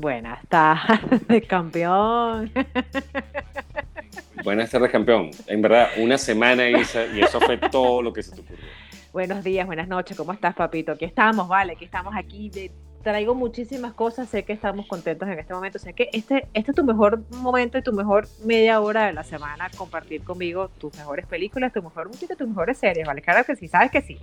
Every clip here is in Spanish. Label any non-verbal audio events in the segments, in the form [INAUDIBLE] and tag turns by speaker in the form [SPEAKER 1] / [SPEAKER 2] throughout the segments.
[SPEAKER 1] Buenas [LAUGHS] tardes, campeón.
[SPEAKER 2] Buenas tardes, campeón. En verdad, una semana Isa, y eso fue todo lo que se te ocurrió.
[SPEAKER 1] Buenos días, buenas noches, ¿cómo estás, papito? Aquí estamos, vale, aquí estamos aquí. traigo muchísimas cosas, sé que estamos contentos en este momento, sé que este, este es tu mejor momento y tu mejor media hora de la semana, compartir conmigo tus mejores películas, tu mejor música, tus mejores series, ¿vale? Claro que sí, sabes que sí.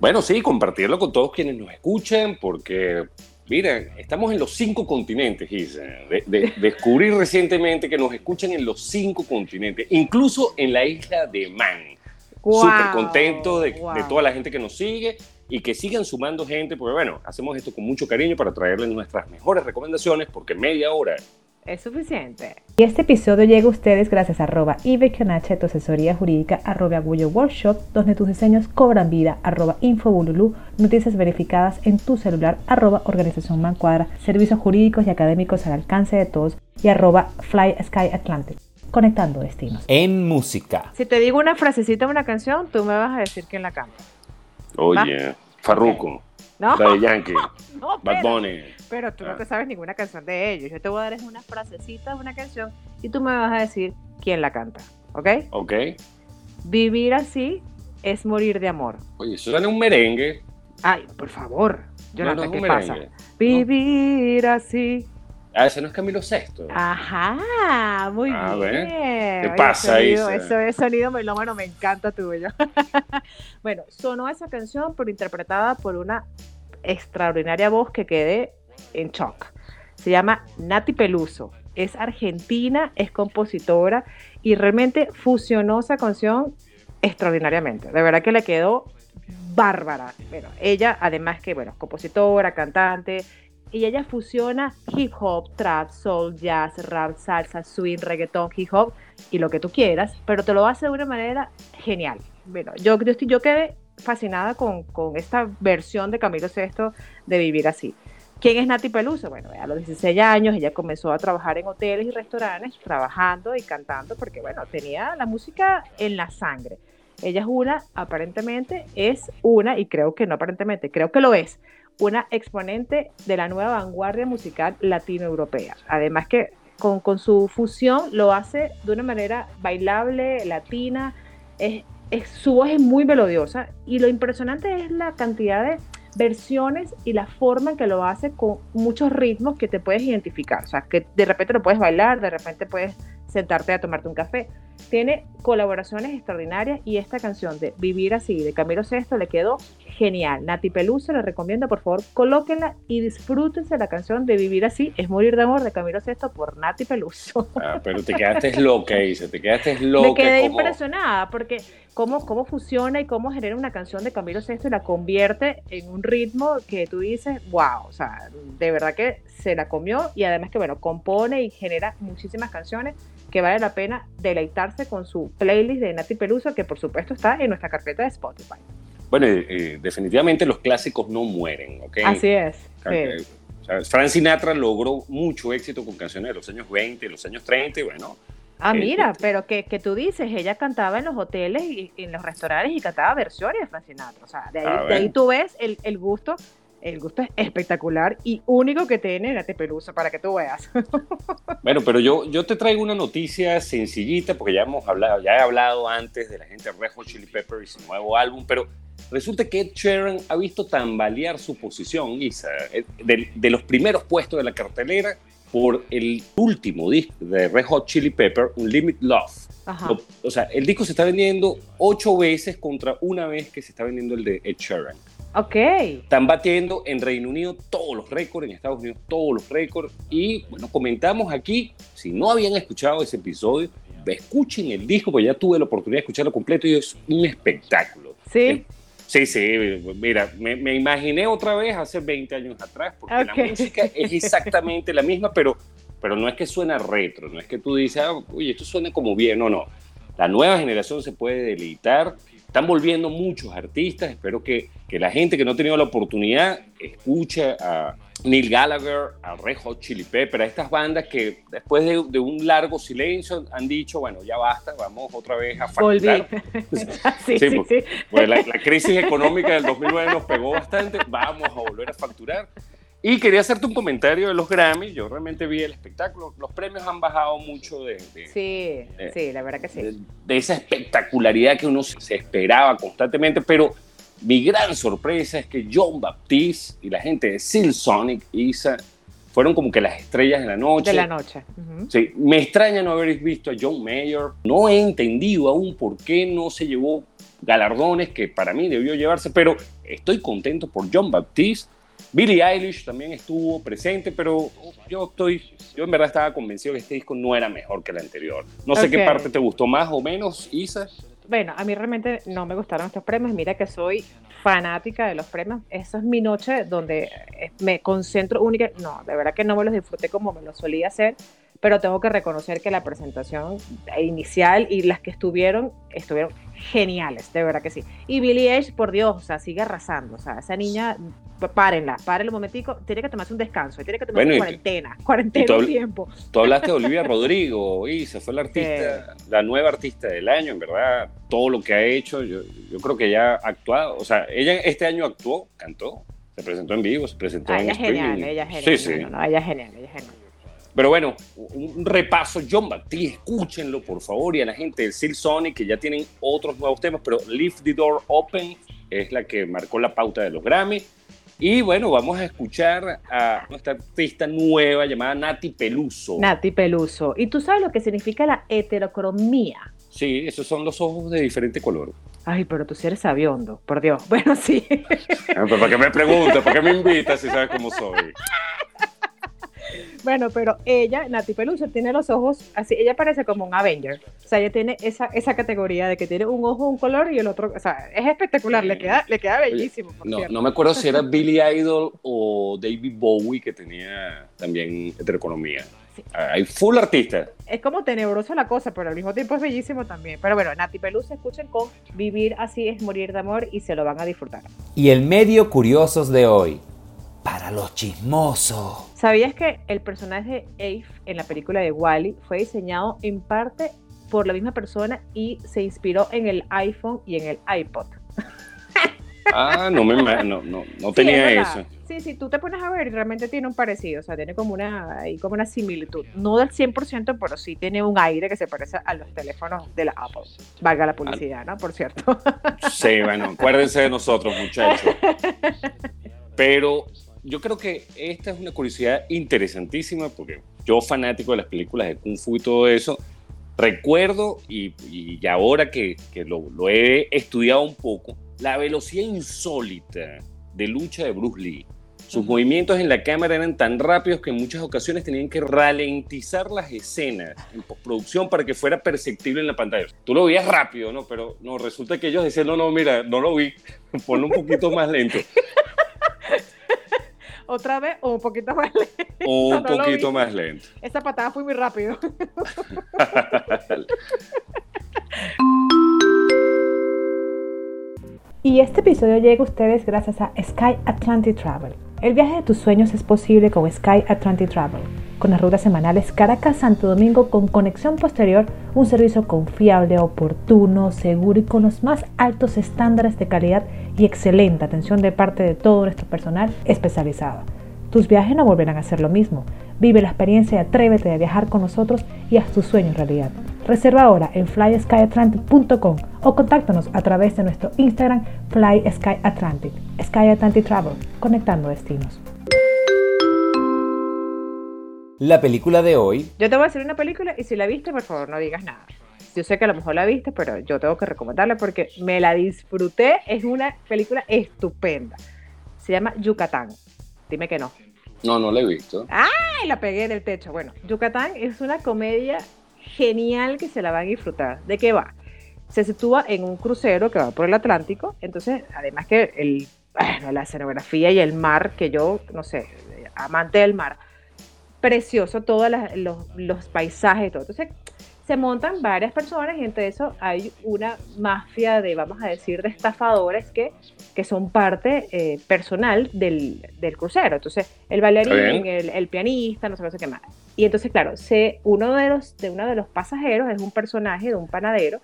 [SPEAKER 2] Bueno, sí, compartirlo con todos quienes nos escuchan, porque Miren, estamos en los cinco continentes, Isa. De, descubrí recientemente que nos escuchan en los cinco continentes, incluso en la isla de Man. Súper contento de, de, toda la gente que nos sigue y que sigan sumando gente, porque bueno, hacemos esto con mucho cariño para traerles nuestras mejores recomendaciones, porque media hora
[SPEAKER 1] es suficiente. Y este episodio llega a ustedes gracias a arroba Ibeconache, tu asesoría jurídica, arroba Agullo Workshop, donde tus diseños cobran vida, arroba Infobululu, noticias verificadas en tu celular, arroba Organización Mancuadra, servicios jurídicos y académicos al alcance de todos, y arroba Fly Sky Atlantic conectando destinos.
[SPEAKER 3] En música.
[SPEAKER 1] Si te digo una frasecita de una canción, tú me vas a decir quién la canta.
[SPEAKER 2] Oye, Farruko.
[SPEAKER 1] No.
[SPEAKER 2] de Yankee. [LAUGHS] Bad Bunny.
[SPEAKER 1] Pero tú no ah. te sabes ninguna canción de ellos. Yo te voy a dar una frasecita de una canción y tú me vas a decir quién la canta. ¿Ok?
[SPEAKER 2] Ok.
[SPEAKER 1] Vivir así es morir de amor.
[SPEAKER 2] Oye, eso suena un merengue.
[SPEAKER 1] Ay, por favor. Jonathan, ¿qué pasa? Vivir así.
[SPEAKER 2] Ah, ese no es Camilo Sexto.
[SPEAKER 1] Ajá, muy ah, bien.
[SPEAKER 2] ¿Qué pasa ahí?
[SPEAKER 1] Eso es sonido melómano, me encanta tuyo. [LAUGHS] bueno, sonó esa canción, pero interpretada por una extraordinaria voz que quedé en shock. Se llama Nati Peluso. Es argentina, es compositora y realmente fusionó esa canción extraordinariamente. De verdad que le quedó bárbara. Bueno, ella, además que, bueno, compositora, cantante, y ella fusiona hip hop, trap, soul, jazz, rap, salsa, swing, reggaeton, hip hop y lo que tú quieras, pero te lo hace de una manera genial. Bueno, yo, yo, yo quedé fascinada con, con esta versión de Camilo VI de Vivir Así. ¿Quién es Nati Peluso? Bueno, a los 16 años ella comenzó a trabajar en hoteles y restaurantes, trabajando y cantando, porque bueno, tenía la música en la sangre. Ella es una, aparentemente es una, y creo que no aparentemente, creo que lo es, una exponente de la nueva vanguardia musical latinoeuropea. Además que con, su fusión lo hace de una manera bailable, latina, su voz es muy melodiosa y lo impresionante es la cantidad de versiones y la forma en que lo hace con muchos ritmos que te puedes identificar. O sea, que de repente lo puedes bailar, de repente puedes sentarte a tomarte un café. Tiene colaboraciones extraordinarias y esta canción de Vivir así de Camilo Sesto le quedó genial. Nati Peluso le recomiendo, por favor, colóquenla y disfrútense la canción de Vivir así es morir de amor de Camilo Sesto por Nati Peluso.
[SPEAKER 2] Ah, pero te quedaste loca, dice, te quedaste loca.
[SPEAKER 1] Me quedé impresionada porque cómo, cómo funciona y cómo genera una canción de Camilo Sesto y la convierte en un ritmo que tú dices, wow, o sea, de verdad que se la comió y además que, bueno, compone y genera muchísimas canciones que vale la pena deleitarse con su playlist de Nati Peluso, que por supuesto está en nuestra carpeta de Spotify.
[SPEAKER 2] Bueno, definitivamente los clásicos no mueren, ¿ok?
[SPEAKER 1] Así es.
[SPEAKER 2] Frank Sinatra logró mucho éxito con canciones de los años 20, los años 30, y bueno.
[SPEAKER 1] Ah, eh, mira, eh, pero que, que, tú dices, ella cantaba en los hoteles y en los restaurantes y cantaba versiones de Frank Sinatra. O sea, de ahí, de ahí tú ves el, el gusto el gusto es espectacular y único que tiene la Pelusa para que tú veas. [LAUGHS]
[SPEAKER 2] Bueno, pero yo, yo te traigo una noticia sencillita porque ya hemos hablado, ya he hablado antes de la gente de Red Hot Chili Peppers y su nuevo álbum, pero resulta que Ed Sheeran ha visto tambalear su posición, Lisa, eh, de, los primeros puestos de la cartelera por el último disco de Red Hot Chili Pepper, Limit Love. O, sea, el disco se está vendiendo ocho veces contra una vez que se está vendiendo el de Ed Sheeran.
[SPEAKER 1] Ok.
[SPEAKER 2] Están batiendo en Reino Unido todos los récords, en Estados Unidos todos los récords. Y bueno, comentamos aquí, si no habían escuchado ese episodio, escuchen el disco, porque ya tuve la oportunidad de escucharlo completo y es un espectáculo.
[SPEAKER 1] Sí.
[SPEAKER 2] Sí, sí, mira, me, me, imaginé otra vez hace 20 años atrás, porque la música es exactamente la misma, pero, pero no es que suena retro, no es que tú dices, ah, uy, esto suena como bien, no, no. La nueva generación se puede deleitar, están volviendo muchos artistas, espero que, que la gente que no ha tenido la oportunidad escuche a, Neil Gallagher, a Red Hot Chili Pepper, a estas bandas que después de, un largo silencio han dicho, bueno, ya basta, vamos otra vez a facturar. [LAUGHS] [LAUGHS] sí, sí, sí, pues la, crisis económica del 2009 nos pegó bastante, vamos a volver a facturar. Y quería hacerte un comentario de los Grammys. Yo realmente vi el espectáculo. Los premios han bajado mucho de.
[SPEAKER 1] sí, sí, la verdad que sí.
[SPEAKER 2] De, esa espectacularidad que uno se esperaba constantemente, pero mi gran sorpresa es que John Baptiste y la gente de Seal Sonic Isa fueron como que las estrellas de la noche.
[SPEAKER 1] De la noche.
[SPEAKER 2] Sí, me extraña no haber visto a John Mayer. No he entendido aún por qué no se llevó galardones que para mí debió llevarse, pero estoy contento por John Baptiste. Billie Eilish también estuvo presente, pero yo estoy, yo en verdad estaba convencido que este disco no era mejor que el anterior. No sé qué parte te gustó más o menos, Isa.
[SPEAKER 1] Bueno, a mí realmente no me gustaron estos premios. Mira que soy fanática de los premios. Esa es mi noche donde eh, me concentro única. No, de verdad que no me los disfruté como me lo solía hacer, pero tengo que reconocer que la presentación inicial y las que estuvieron, estuvieron geniales, de verdad que sí. Y Billie Eilish, por Dios, o sea, sigue arrasando. O sea, esa niña párenla, párenla un momentico, tiene que tomarse un descanso, tiene que tomarse una cuarentena, [LAUGHS] cuarentena un tiempo.
[SPEAKER 2] Tú hablaste de Olivia Rodrigo, y se fue la artista, la nueva artista del año, en verdad, todo lo que ha hecho, yo, yo creo que ya ha actuado, o sea, ella este año actuó, cantó, se presentó en vivo, se presentó
[SPEAKER 1] ah,
[SPEAKER 2] en
[SPEAKER 1] ella es genial, ella es genial. Sí, sí. No, ella es genial, ella es genial.
[SPEAKER 2] Pero bueno, un repaso, John Baptiste, escúchenlo por favor, y a la gente del Seal Sonic, que ya tienen otros nuevos temas, pero Leave the Door Open es la que marcó la pauta de los Grammy. Y bueno, vamos a escuchar a nuestra artista nueva llamada Nati Peluso.
[SPEAKER 1] Nati Peluso. ¿Y tú sabes lo que significa la heterocromía?
[SPEAKER 2] Sí, esos son los ojos de diferente color.
[SPEAKER 1] Ay, pero tú sí eres sabiondo, por Dios. [LAUGHS] Bueno, sí.
[SPEAKER 2] Ah, ¿Para qué me preguntas? ¿Para qué me invitas si sabes cómo soy?
[SPEAKER 1] Bueno, pero ella, Nati Peluso, tiene los ojos así, ella parece como un Avenger. O sea, ella tiene esa, esa categoría de que tiene un ojo un color y el otro, o sea, es espectacular, le queda, le queda bellísimo.
[SPEAKER 2] no, no me acuerdo si era Billy Idol o David Bowie que tenía también heteroeconomía. Hay full artista.
[SPEAKER 1] Es como tenebroso la cosa, pero al mismo tiempo es bellísimo también. Pero bueno, Nati Peluso, escuchen con Vivir así es morir de amor y se lo van a disfrutar.
[SPEAKER 3] Y el medio curiosos de hoy para los chismosos.
[SPEAKER 1] ¿Sabías que el personaje de Ace en la película de Wally fue diseñado en parte por la misma persona y se inspiró en el iPhone y en el iPod? [LAUGHS]
[SPEAKER 2] Ah, no me no, no, no tenía eso.
[SPEAKER 1] Sí, sí, tú te pones a ver y realmente tiene un parecido, o sea, tiene como una, ahí como una similitud. No del 100%, pero sí tiene un aire que se parece a los teléfonos de la Apple. Valga la publicidad, ¿no? Por cierto.
[SPEAKER 2] Sí, bueno, acuérdense de nosotros, muchachos. [LAUGHS] Pero yo creo que esta es una curiosidad interesantísima porque yo fanático de las películas de Kung Fu y todo eso, recuerdo y, y ahora que, que lo, lo, he estudiado un poco, la velocidad insólita de lucha de Bruce Lee. Sus movimientos en la cámara eran tan rápidos que en muchas ocasiones tenían que ralentizar las escenas en postproducción para que fuera perceptible en la pantalla. Tú lo veías rápido, ¿no? Pero no, resulta que ellos decían, no, no, mira, no lo vi, [LAUGHS] ponlo un poquito más lento
[SPEAKER 1] otra vez o un poquito más lento.
[SPEAKER 2] O un [LAUGHS] poquito más lento.
[SPEAKER 1] Esa patada fue muy rápido. [LAUGHS] y este episodio llega a ustedes gracias a Sky Atlantic Travel. El viaje de tus sueños es posible con Sky Atlantic Travel con las rutas semanales Caracas-Santo Domingo con conexión posterior, un servicio confiable, oportuno, seguro y con los más altos estándares de calidad y excelente atención de parte de todo nuestro personal especializado. Tus viajes no volverán a ser lo mismo. Vive la experiencia y atrévete a viajar con nosotros y haz tus sueños realidad. Reserva ahora en flyskyatlantic.com o contáctanos a través de nuestro Instagram FlySkyAtlantic. Sky Atlantic Travel, conectando destinos.
[SPEAKER 3] La película de hoy.
[SPEAKER 1] Yo te voy a hacer una película y si la viste, por favor, no digas nada. Yo sé que a lo mejor la viste, pero yo tengo que recomendarla porque me la disfruté. Es una película estupenda. Se llama Yucatán. Dime que no.
[SPEAKER 2] No, no la he visto.
[SPEAKER 1] ¡Ay! La pegué del techo. Bueno, Yucatán es una comedia genial que se la van a disfrutar. ¿De qué va? se sitúa en un crucero que va por el Atlántico, entonces además que el, bueno, la escenografía y el mar, que yo, no sé, amante del mar, precioso todos los, los paisajes todo. Entonces se montan varias personas y entre eso hay una mafia de, vamos a decir, de estafadores que, que son parte eh, personal del, del, crucero. Entonces, el bailarín, el, el, pianista, no sé, qué más. Y entonces, claro, se, uno, de los, de uno de los pasajeros es un personaje de un panadero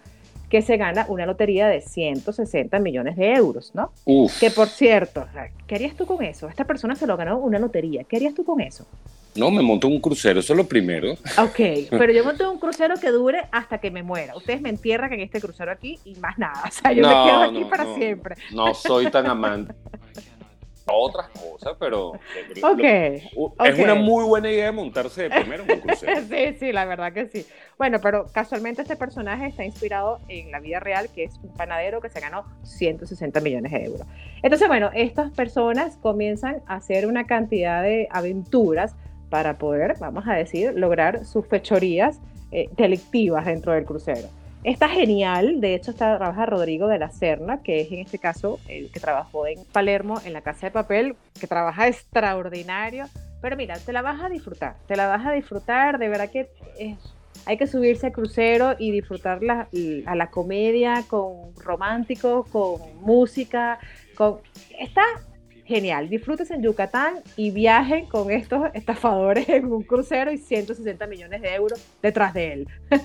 [SPEAKER 1] que se gana una lotería de 160 millones de euros, ¿no?
[SPEAKER 2] Uf.
[SPEAKER 1] Que por cierto, ¿qué harías tú con eso? Esta persona se lo ganó una lotería. ¿Qué harías tú con eso?
[SPEAKER 2] No, me monto un crucero, eso es lo primero.
[SPEAKER 1] Ok, pero yo monto un crucero que dure hasta que me muera. Ustedes me entierran en este crucero aquí y más nada. O sea, yo
[SPEAKER 2] No,
[SPEAKER 1] me quedo aquí
[SPEAKER 2] no,
[SPEAKER 1] para
[SPEAKER 2] no.
[SPEAKER 1] siempre.
[SPEAKER 2] No soy tan amante. [LAUGHS] Otras cosas, pero
[SPEAKER 1] Ok.
[SPEAKER 2] U- es
[SPEAKER 1] ok.
[SPEAKER 2] una muy buena idea montarse de primero en un [LAUGHS] crucero.
[SPEAKER 1] Sí, sí, la verdad que sí. Bueno, pero casualmente este personaje está inspirado en la vida real, que es un panadero que se ganó 160 millones de euros. Entonces, bueno, estas personas comienzan a hacer una cantidad de aventuras para poder, vamos a decir, lograr sus fechorías eh, delictivas dentro del crucero. Está genial, de hecho está, trabaja Rodrigo de la Serna, que es en este caso el que trabajó en Palermo en la Casa de Papel, que trabaja extraordinario, pero mira, te la vas a disfrutar, te la vas a disfrutar, de verdad que es- hay que subirse al crucero y disfrutar la- a la comedia con románticos, con música, con... Está genial, disfrutes en Yucatán y viajen con estos estafadores en un crucero y 160 millones de euros detrás de él. [LAUGHS]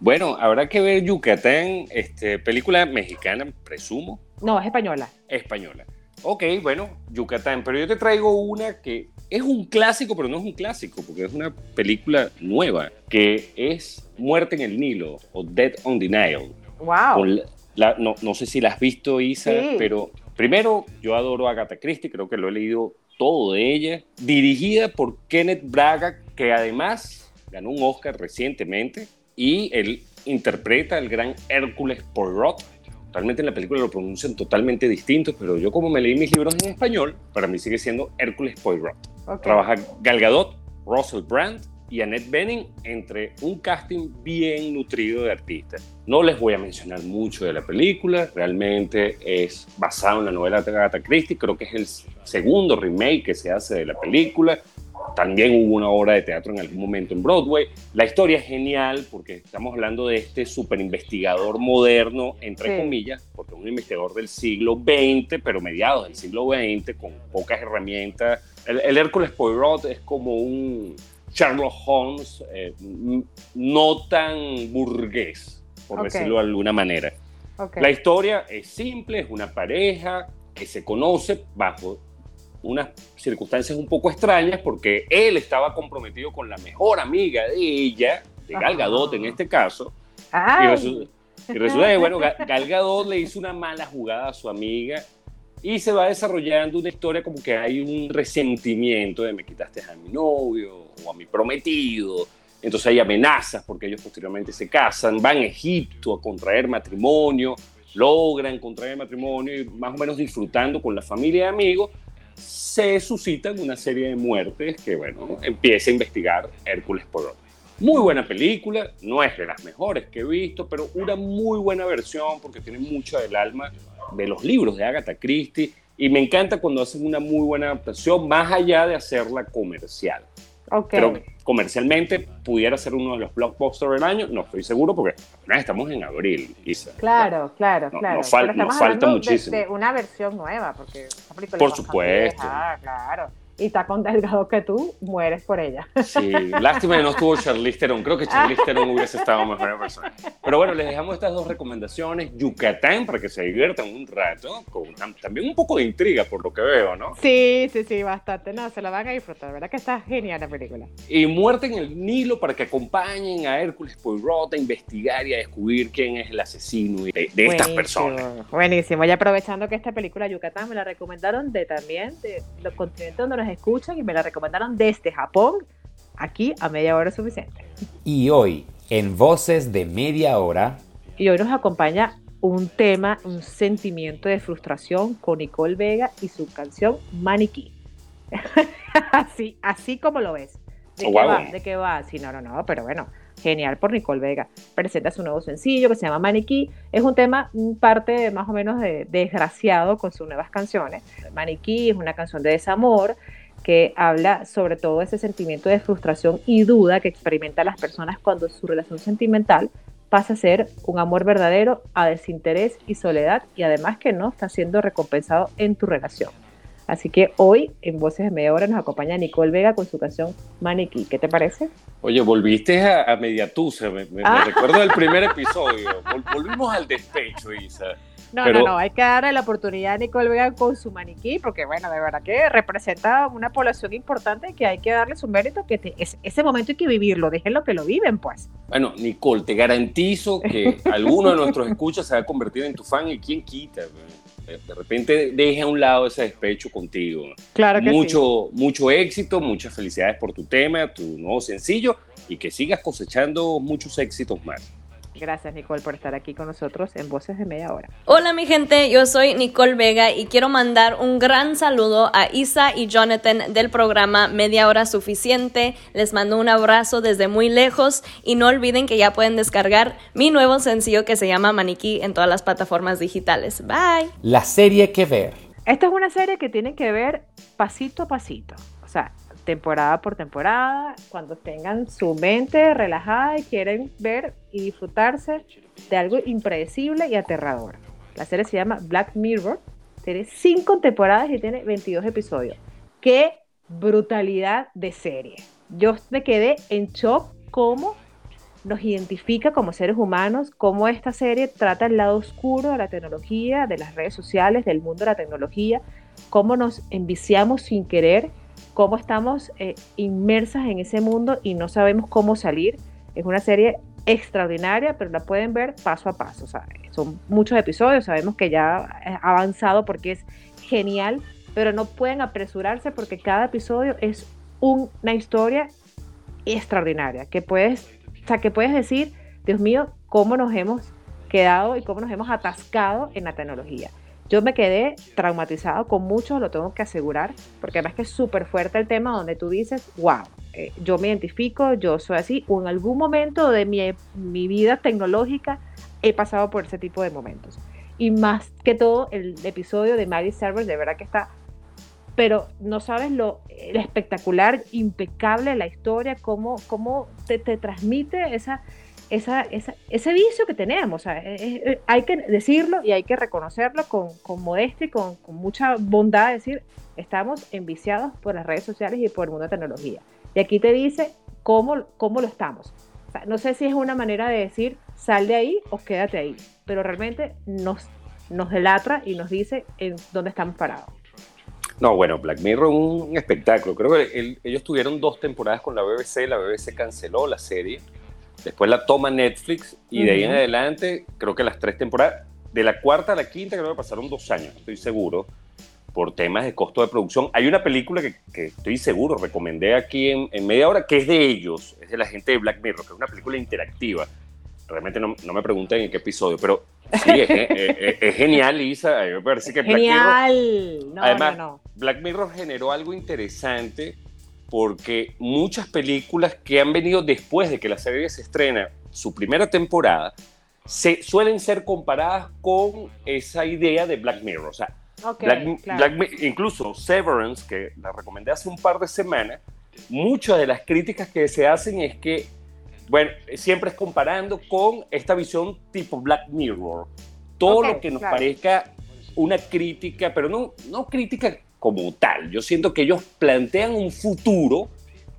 [SPEAKER 2] Bueno, habrá que ver Yucatán, este, película mexicana, presumo,
[SPEAKER 1] No, es española.
[SPEAKER 2] española. Ok, bueno, Yucatán, pero yo te traigo una que es un clásico, pero no es un clásico, porque es una película nueva, que es Muerte en el Nilo o Dead on the Nile.
[SPEAKER 1] ¡Wow!
[SPEAKER 2] Con la- la- no, no sé si la has visto, Isa,
[SPEAKER 1] Sí.
[SPEAKER 2] pero primero, yo adoro a Agatha Christie, creo que lo he leído todo de ella. Dirigida por Kenneth Braga, que además ganó un Oscar recientemente, y él interpreta al gran Hércules Poirot. Realmente en la película lo pronuncian totalmente distintos, pero yo como me leí mis libros en español, para mí sigue siendo Hércules Poirot.
[SPEAKER 1] Ok.
[SPEAKER 2] Trabaja Gal Gadot, Russell Brand y Annette Bening entre un casting bien nutrido de artistas. No les voy a mencionar mucho de la película, realmente es basado en la novela de Agatha Christie, creo que es el segundo remake que se hace de la película. También hubo una obra de teatro en algún momento en Broadway. La historia es genial porque estamos hablando de este super investigador moderno, entre
[SPEAKER 1] Sí.
[SPEAKER 2] comillas, porque es un investigador del siglo XX, pero mediados del siglo XX, con pocas herramientas. El, el Hércules Poirot es como un Sherlock Holmes eh, no tan burgués, por decirlo de alguna manera. La historia es simple, es una pareja que se conoce bajo unas circunstancias un poco extrañas porque él estaba comprometido con la mejor amiga de ella, de Gal
[SPEAKER 1] Ajá.
[SPEAKER 2] Gadot en este caso, y resulta, y resulta que, bueno, Ga- Gal Gadot le hizo una mala jugada a su amiga y se va desarrollando una historia como que hay un resentimiento de me quitaste a mi novio o a mi prometido. Entonces hay amenazas porque ellos posteriormente se casan, van a Egipto a contraer matrimonio, logran contraer matrimonio y más o menos disfrutando con la familia y amigos, se suscitan una serie de muertes que, bueno, empieza a investigar Hércules Poirot. Muy buena película, no es de las mejores que he visto, pero una muy buena versión porque tiene mucho del alma de los libros de Agatha Christie y me encanta cuando hacen una muy buena adaptación, más allá de hacerla comercial.
[SPEAKER 1] Ok.
[SPEAKER 2] Creo que comercialmente pudiera ser uno de los blockbusters del año, no estoy seguro porque apenas estamos en abril, Isa.
[SPEAKER 1] Claro, claro,
[SPEAKER 2] No-
[SPEAKER 1] claro.
[SPEAKER 2] nos fal- falta
[SPEAKER 1] de-
[SPEAKER 2] muchísimo.
[SPEAKER 1] De, una versión nueva, porque película
[SPEAKER 2] Por
[SPEAKER 1] es
[SPEAKER 2] supuesto.
[SPEAKER 1] vieja, claro. Y está con Delgado que tú mueres por ella.
[SPEAKER 2] Sí, lástima que no estuvo Charlize Theron. Creo que Charlize Theron hubiese estado mejor persona. Pero bueno, les dejamos estas dos recomendaciones. Yucatán, para que se diviertan un rato, con tam- también un poco de intriga, por lo que veo, ¿no?
[SPEAKER 1] Sí, sí, sí, bastante. No, se la van a disfrutar. ¿Verdad que está genial la película?
[SPEAKER 2] Y Muerte en el Nilo, para que acompañen a Hércules Poirot a investigar y a descubrir quién es el asesino de, de estas
[SPEAKER 1] Buenísimo,
[SPEAKER 2] personas.
[SPEAKER 1] Buenísimo. Y aprovechando que esta película Yucatán me la recomendaron de también de los continentes donde nos escuchan y me la recomendaron desde Japón. Aquí a media hora es suficiente.
[SPEAKER 3] Y hoy, en Voces de Media Hora,
[SPEAKER 1] Y hoy nos acompaña un tema, un sentimiento de frustración con Nicole Vega y su canción Maniquí. [LAUGHS] así, así como lo ves. ¿De
[SPEAKER 2] Oh,
[SPEAKER 1] qué
[SPEAKER 2] wow.
[SPEAKER 1] va? ¿De qué va? Sí, no, no, no, pero bueno, genial por Nicole Vega. Presenta su nuevo sencillo que se llama Maniquí. Es un tema parte más o menos de, desgraciado con sus nuevas canciones. Maniquí es una canción de desamor que habla sobre todo ese sentimiento de frustración y duda que experimentan las personas cuando su relación sentimental pasa a ser un amor verdadero a desinterés y soledad y además que no está siendo recompensado en tu relación. Así que hoy en Voces de Media Hora nos acompaña Nicole Vega con su canción Maniquí. ¿Qué te parece?
[SPEAKER 2] Oye, volviste a, a Mediatusa, me, me, ah. recuerdo del primer episodio. volvimos al despecho, Isa.
[SPEAKER 1] No, no, no, hay que darle la oportunidad a Nicole Vega con su maniquí, porque bueno, de verdad que representa una población importante que hay que darle su mérito, que ese momento hay que vivirlo, déjenlo que lo viven, pues.
[SPEAKER 2] Bueno, Nicole, te garantizo que [LAUGHS] alguno de nuestros escuchas se va a convertir en tu fan y quién quita. Eh, de repente deja a un lado ese despecho contigo.
[SPEAKER 1] Claro que
[SPEAKER 2] mucho, sí. Mucho éxito, muchas felicidades por tu tema, tu nuevo sencillo y que sigas cosechando muchos éxitos más.
[SPEAKER 1] Gracias Nicole por estar aquí con nosotros en Voces de Media Hora.
[SPEAKER 4] Hola mi gente, yo soy Nicole Vega y quiero mandar un gran saludo a Isa y Jonathan del programa Media Hora Suficiente. Les mando un abrazo desde muy lejos y no olviden que ya pueden descargar mi nuevo sencillo que se llama Maniquí en todas las plataformas digitales. Bye.
[SPEAKER 3] La serie que ver.
[SPEAKER 1] Esta es una serie que tiene que ver pasito a pasito. O sea, temporada por temporada, cuando tengan su mente relajada y quieren ver y disfrutarse de algo impredecible y aterrador. La serie se llama Black Mirror, tiene cinco temporadas y tiene 22 episodios. ¡Qué brutalidad de serie! Yo me quedé en shock cómo nos identifica como seres humanos, cómo esta serie trata el lado oscuro de la tecnología, de las redes sociales, del mundo de la tecnología, cómo nos enviciamos sin querer cómo estamos eh, inmersas en ese mundo y no sabemos cómo salir. Es una serie extraordinaria, pero la pueden ver paso a paso. son muchos episodios, sabemos que ya ha avanzado porque es genial, pero no pueden apresurarse porque cada episodio es una historia extraordinaria, que puedes, o sea, que puedes decir, Dios mío, cómo nos hemos quedado y cómo nos hemos atascado en la tecnología. Yo me quedé traumatizado con muchos, lo tengo que asegurar, porque además que es súper fuerte el tema donde tú dices, wow, eh, yo me identifico, yo soy así, o en algún momento de mi, mi vida tecnológica he pasado por ese tipo de momentos. Y más que todo, el episodio de Mary Server, de verdad que está, pero no sabes lo, espectacular, impecable la historia, cómo, cómo te, te transmite esa esa, ese vicio que tenemos. hay que decirlo y hay que reconocerlo con, con modestia y con, mucha bondad, decir, estamos enviciados por las redes sociales y por el mundo de tecnología. Y aquí te dice cómo, cómo lo estamos. no sé si es una manera de decir, sal de ahí o quédate ahí, pero realmente nos, nos delatra y nos dice en dónde estamos parados.
[SPEAKER 2] No, bueno, Black Mirror es un espectáculo. Creo que ellos tuvieron dos temporadas con la BBC, la BBC canceló la serie Después la toma Netflix y de ahí en adelante, creo que las tres temporadas, de la cuarta a la quinta, creo que pasaron dos años, estoy seguro, por temas de costo de producción. Hay una película que, que estoy seguro, recomendé aquí en, en, media hora, que es de ellos, es de la gente de Black Mirror, que es una película interactiva. Realmente no, no me pregunten en qué episodio, pero sí, es, [LAUGHS] es, es, genial, Isa. Me parece que Black
[SPEAKER 1] Mirror.
[SPEAKER 2] No, además, no, no. Black Mirror generó algo interesante porque muchas películas que han venido después de que la serie se estrena su primera temporada se, suelen ser comparadas con esa idea de Black Mirror. O sea,
[SPEAKER 1] okay,
[SPEAKER 2] Black, Black, incluso Severance, que la recomendé hace un par de semanas, muchas de las críticas que se hacen es que, bueno, siempre es comparando con esta visión tipo Black Mirror. Todo okay, lo que nos claro. parezca una crítica, pero no, no crítica como tal. Yo siento que ellos plantean un futuro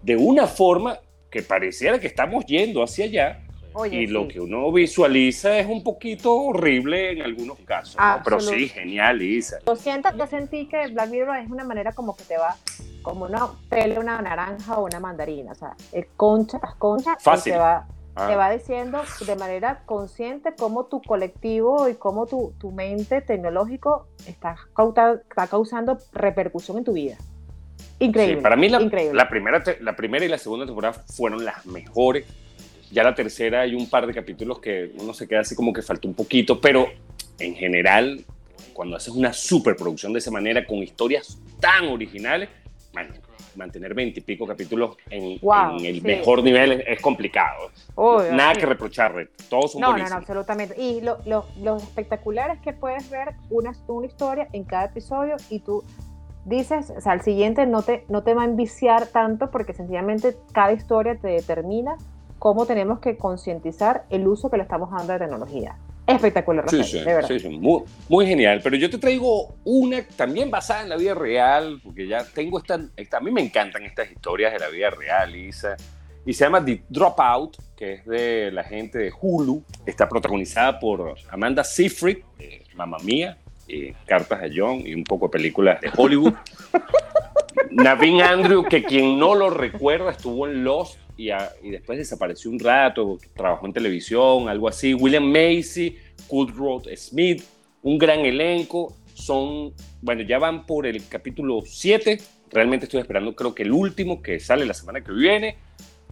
[SPEAKER 2] de una forma que pareciera que estamos yendo hacia allá.
[SPEAKER 1] Oye,
[SPEAKER 2] y
[SPEAKER 1] sí.
[SPEAKER 2] lo que uno visualiza es un poquito horrible en algunos casos. ¿no? Pero sí, genial, Isa.
[SPEAKER 1] Lo siento, yo sentí que Black Mirror es una manera como que te va, como uno pele una naranja o una mandarina. O sea, el concha, las conchas,
[SPEAKER 2] Fácil.
[SPEAKER 1] te va, Ah. te va diciendo de manera consciente cómo tu colectivo y cómo tu, tu mente tecnológico está, cauta, está, causando repercusión en tu vida. Increíble.
[SPEAKER 2] Sí, para mí la,
[SPEAKER 1] increíble.
[SPEAKER 2] La, primera, la primera y la segunda temporada fueron las mejores. Ya la tercera hay un par de capítulos que uno se queda así como que falta un poquito, pero en general, cuando haces una superproducción de esa manera, con historias tan originales, bueno, mantener veintipico capítulos en,
[SPEAKER 1] Wow,
[SPEAKER 2] en el
[SPEAKER 1] sí.
[SPEAKER 2] mejor nivel es, es complicado.
[SPEAKER 1] Obvio,
[SPEAKER 2] Nada
[SPEAKER 1] sí.
[SPEAKER 2] que reprocharle, todos son
[SPEAKER 1] No, no, no, absolutamente. Y lo, lo, lo espectacular es que puedes ver una, una historia en cada episodio y tú dices, o sea, el siguiente no te, no te va a enviciar tanto porque sencillamente cada historia te determina cómo tenemos que concientizar el uso que le estamos dando de tecnología. Espectacular,
[SPEAKER 2] Sí,
[SPEAKER 1] Rafael,
[SPEAKER 2] sí,
[SPEAKER 1] de verdad.
[SPEAKER 2] sí, sí, muy, muy genial. Pero yo te traigo una también basada en la vida real, porque ya tengo esta, esta- A mí me encantan estas historias de la vida real, Isa. Y se llama The Dropout, que es de la gente de Hulu. Está protagonizada por Amanda Seyfried, eh, Mamma Mía, Cartas a John y un poco de películas de Hollywood. [LAUGHS] Navin Andrew, que quien no lo recuerda, estuvo en Lost y, después desapareció un rato, trabajó en televisión, algo así. William Macy, Kudrod Smith, un gran elenco. Son, bueno, ya van por el capítulo 7. Realmente estoy esperando, creo que el último que sale la semana que viene.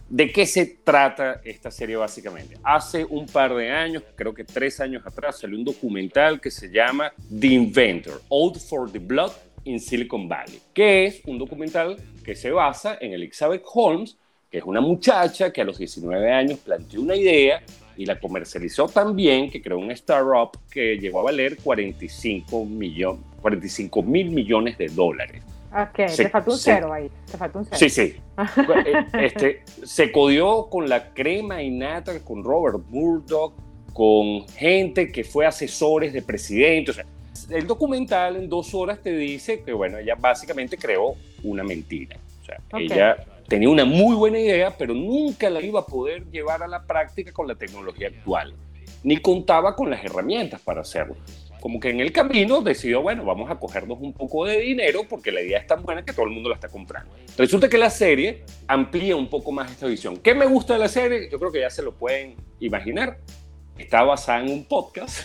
[SPEAKER 2] ¿De qué se trata esta serie básicamente? Hace un par de años, creo que tres años atrás, salió un documental que se llama The Inventor, Out for the Blood in Silicon Valley, que es un documental que se basa en Elizabeth Holmes, que es una muchacha que a los 19 años planteó una idea y la comercializó tan bien que creó una startup que llegó a valer 45 millones, 45 mil millones de dólares.
[SPEAKER 1] Ok,
[SPEAKER 2] Sí,
[SPEAKER 1] te falta un cero ahí. Te falta un cero.
[SPEAKER 2] Sí, sí. [LAUGHS] Este, se codió con la crema y nata, con Robert Murdoch, con gente que fue asesores de presidentes. O sea, el documental en dos horas te dice que, bueno, ella básicamente creó una mentira. O sea,
[SPEAKER 1] Ok.
[SPEAKER 2] ella tenía una muy buena idea, pero nunca la iba a poder llevar a la práctica con la tecnología actual. Ni contaba con las herramientas para hacerlo. Como que en el camino decidió, bueno, vamos a cogernos un poco de dinero porque la idea es tan buena que todo el mundo la está comprando. Resulta que la serie amplía un poco más esta visión. ¿Qué me gusta de la serie? Yo creo que ya se lo pueden imaginar. Está basada en un podcast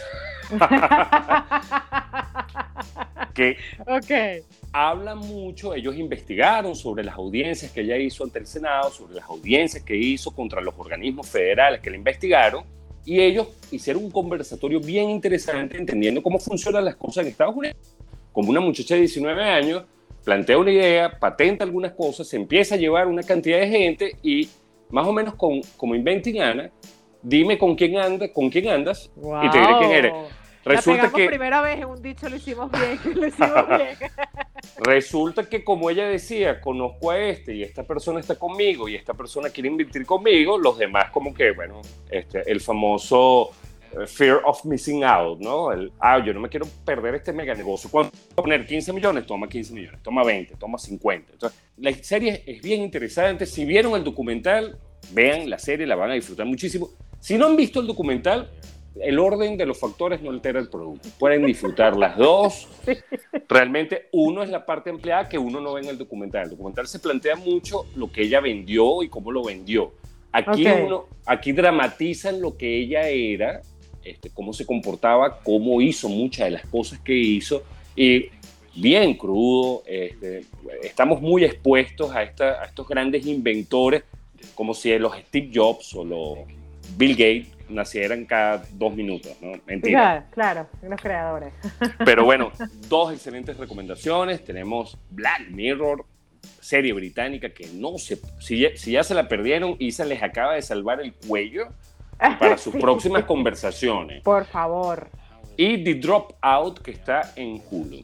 [SPEAKER 2] [LAUGHS] [LAUGHS] que
[SPEAKER 1] ok.
[SPEAKER 2] Habla mucho, ellos investigaron sobre las audiencias que ella hizo ante el Senado, sobre las audiencias que hizo contra los organismos federales que la investigaron, y ellos hicieron un conversatorio bien interesante entendiendo cómo funcionan las cosas en Estados Unidos. Como una muchacha de 19 años plantea una idea, patenta algunas cosas, se empieza a llevar una cantidad de gente y más o menos con, como Inventing Anna, dime con quién, anda, con quién andas y te diré quién eres. Resulta que...
[SPEAKER 1] primera vez en un dicho, lo hicimos bien, [LAUGHS] lo hicimos bien.
[SPEAKER 2] Resulta que como ella decía, conozco a este y esta persona está conmigo y esta persona quiere invertir conmigo, los demás como que, bueno, este, el famoso eh, fear of missing out, ¿no? El, ah, yo no me quiero perder este mega negocio. ¿Cuánto voy a poner? 15 millones, toma 15 millones, toma 20, toma 50. Entonces, la serie es bien interesante. Si vieron el documental, vean la serie, la van a disfrutar muchísimo. Si no han visto el documental, el orden de los factores no altera el producto. Pueden disfrutar las dos. [LAUGHS] Realmente uno es la parte empleada que uno no ve en el documental. El documental se plantea mucho lo que ella vendió y cómo lo vendió. Aquí, uno, aquí dramatizan lo que ella era, este, cómo se comportaba, cómo hizo muchas de las cosas que hizo. Y bien crudo, este, estamos muy expuestos a, esta- a estos grandes inventores, como si los Steve Jobs o los Bill Gates nacieran cada dos minutos, ¿no? Mentira.
[SPEAKER 1] Claro, claro, los creadores. [LAUGHS]
[SPEAKER 2] Pero bueno, dos excelentes recomendaciones. Tenemos Black Mirror, serie británica que no se... Si ya, si ya se la perdieron, Isa les acaba de salvar el cuello [LAUGHS] para sus
[SPEAKER 1] Sí.
[SPEAKER 2] próximas conversaciones.
[SPEAKER 1] Por favor.
[SPEAKER 2] Y The Dropout, que está en Hulu.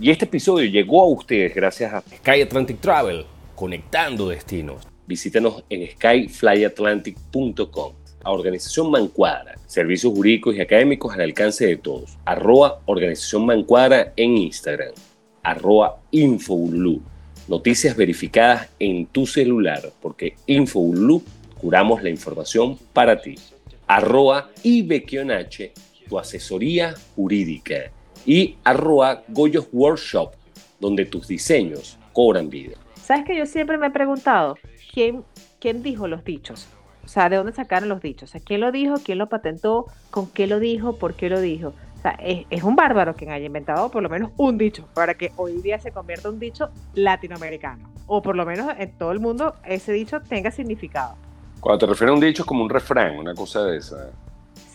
[SPEAKER 2] Y este episodio llegó a ustedes gracias a Sky Atlantic Travel, conectando destinos. Visítanos en skyflyatlantic.com. A Organización Mancuadra, servicios jurídicos y académicos al alcance de todos. Arroba Organización Mancuadra en Instagram. Arroba Infoulú. Noticias verificadas en tu celular, porque Infoulú curamos la información para ti. Arroba IBQNH, tu asesoría jurídica. Y arroba Goyos Workshop, donde tus diseños cobran vida.
[SPEAKER 1] ¿Sabes que yo siempre me he preguntado quién, quién dijo los dichos? O sea, ¿de dónde sacaron los dichos? O sea, ¿quién lo dijo? ¿Quién lo patentó? ¿Con qué lo dijo? ¿Por qué lo dijo? O sea, es, un bárbaro quien haya inventado por lo menos un dicho para que hoy día se convierta en un dicho latinoamericano. O por lo menos en todo el mundo ese dicho tenga significado.
[SPEAKER 2] Cuando te refieres a un dicho es como un refrán, una cosa de esa.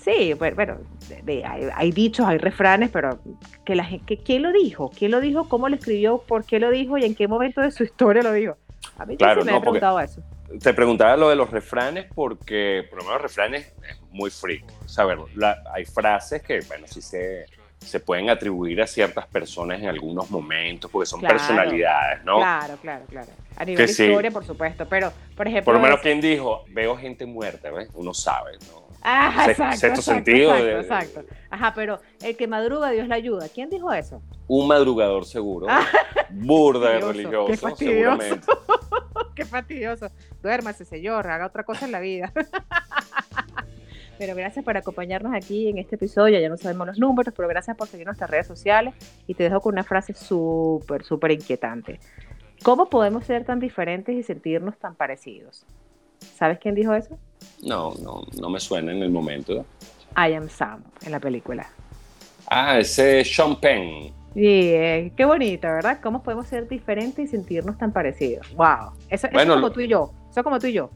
[SPEAKER 1] Sí, bueno, de- de- hay, hay dichos, hay refranes, pero que la gente, ¿quién lo dijo? ¿Quién lo dijo? ¿Cómo lo escribió? ¿Por qué lo dijo? ¿Y en qué momento de su [LAUGHS] historia lo dijo? A mí
[SPEAKER 2] Claro,
[SPEAKER 1] sí me
[SPEAKER 2] no,
[SPEAKER 1] preguntado eso.
[SPEAKER 2] Te preguntaba lo de los refranes porque, por lo menos, refranes es muy freak. Saber, la- hay frases que, bueno, sí se, se pueden atribuir a ciertas personas en algunos momentos porque son
[SPEAKER 1] Claro.
[SPEAKER 2] personalidades, ¿no?
[SPEAKER 1] Claro, claro, claro. A nivel
[SPEAKER 2] Que sí.
[SPEAKER 1] historia, por supuesto, pero, por ejemplo...
[SPEAKER 2] Por lo menos, quien dijo, veo gente muerta, ¿ves? Uno sabe, ¿no?
[SPEAKER 1] Ah,
[SPEAKER 2] Se-
[SPEAKER 1] exacto,
[SPEAKER 2] sexto
[SPEAKER 1] exacto,
[SPEAKER 2] sentido
[SPEAKER 1] exacto,
[SPEAKER 2] de-
[SPEAKER 1] exacto. Ajá, pero el que madruga, Dios le ayuda. ¿Quién dijo eso?
[SPEAKER 2] Un madrugador seguro,
[SPEAKER 1] Ah.
[SPEAKER 2] burda de religioso,
[SPEAKER 1] qué fastidioso.
[SPEAKER 2] seguramente. [LAUGHS]
[SPEAKER 1] Qué fastidioso. Duérmase, señor, haga otra cosa en la vida. [LAUGHS] Pero gracias por acompañarnos aquí en este episodio. Ya no sabemos los números, pero gracias por seguir nuestras redes sociales. Y te dejo con una frase súper, súper inquietante. ¿Cómo podemos ser tan diferentes y sentirnos tan parecidos? ¿Sabes quién dijo eso?
[SPEAKER 2] No, no, no me suena en el momento.
[SPEAKER 1] I am Sam en la película.
[SPEAKER 2] Ah, ese es Sean Penn.
[SPEAKER 1] Y eh, qué bonito, ¿verdad? ¿Cómo podemos ser diferentes y sentirnos tan parecidos? ¡Wow! Eso, eso
[SPEAKER 2] Bueno,
[SPEAKER 1] es como tú y yo. Eso es como tú y yo.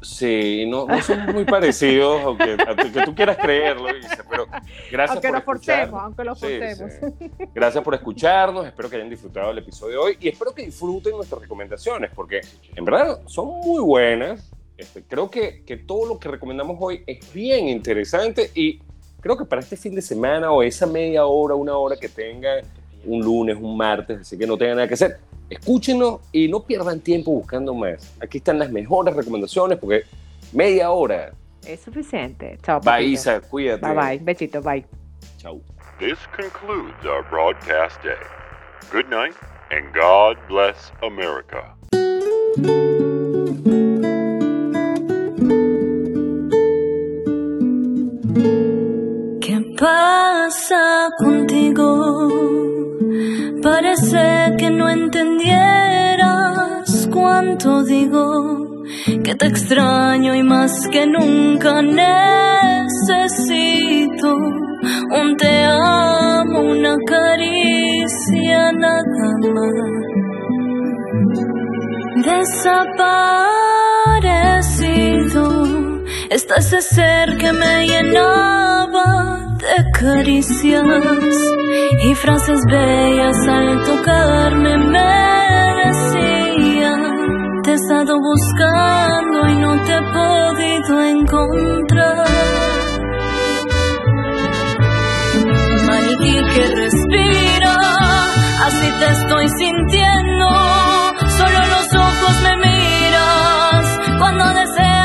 [SPEAKER 2] Sí, no, no somos muy parecidos, aunque, aunque tú quieras creerlo, pero gracias
[SPEAKER 1] Aunque
[SPEAKER 2] por
[SPEAKER 1] lo forcemos, aunque lo
[SPEAKER 2] Sí,
[SPEAKER 1] forcemos.
[SPEAKER 2] sí. Gracias por escucharnos, espero que hayan disfrutado del episodio de hoy y espero que disfruten nuestras recomendaciones, porque en verdad son muy buenas. Este, creo que, que todo lo que recomendamos hoy es bien interesante y creo que para este fin de semana o esa media hora, una hora que tengan, un lunes, un martes, así que no tengan nada que hacer, escúchenos y no pierdan tiempo buscando más. Aquí están las mejores recomendaciones porque media hora.
[SPEAKER 1] Es suficiente. Chao.
[SPEAKER 2] Bye. Isa, cuídate.
[SPEAKER 1] Bye bye. Besito, bye.
[SPEAKER 2] Chau.
[SPEAKER 5] This concludes our broadcast day. Good night, and God bless America.
[SPEAKER 6] Pasa contigo? Parece que no entendieras cuánto digo que te extraño y más que nunca necesito un te amo, una caricia nada más desaparecido. Está ese ser que me llenaba de caricias y frases bellas al tocarme me Te he estado buscando y no te he podido encontrar. Maniquí que respira, así te estoy sintiendo. Solo los ojos me miras cuando deseas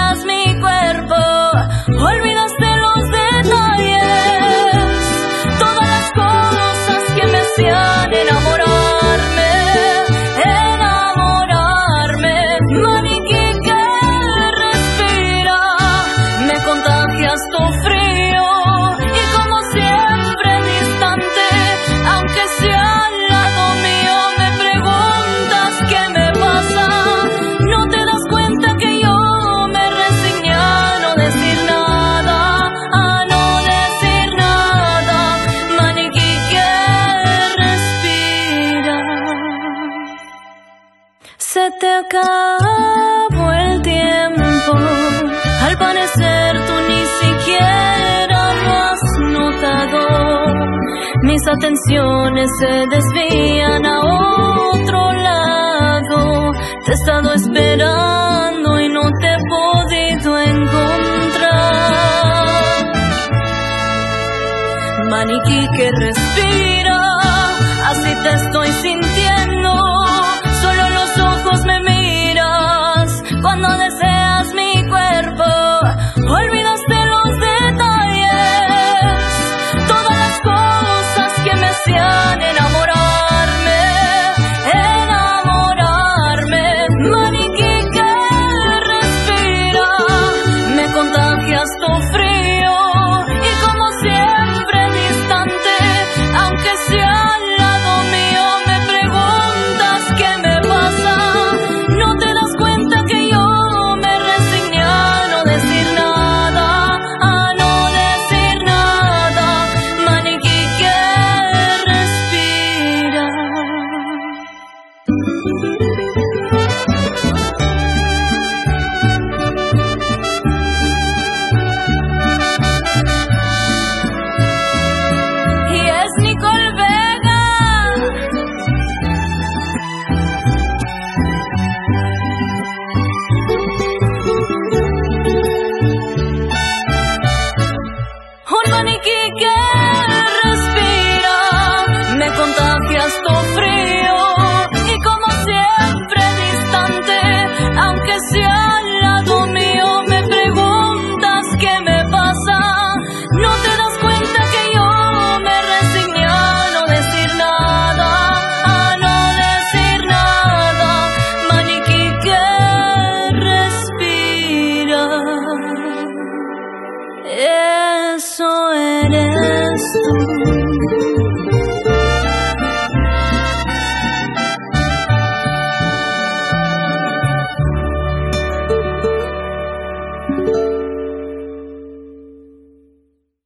[SPEAKER 6] mis atenciones se desvían a otro lado. Te he estado esperando y no te he podido encontrar. Maniquí que respira, así te estoy sintiendo.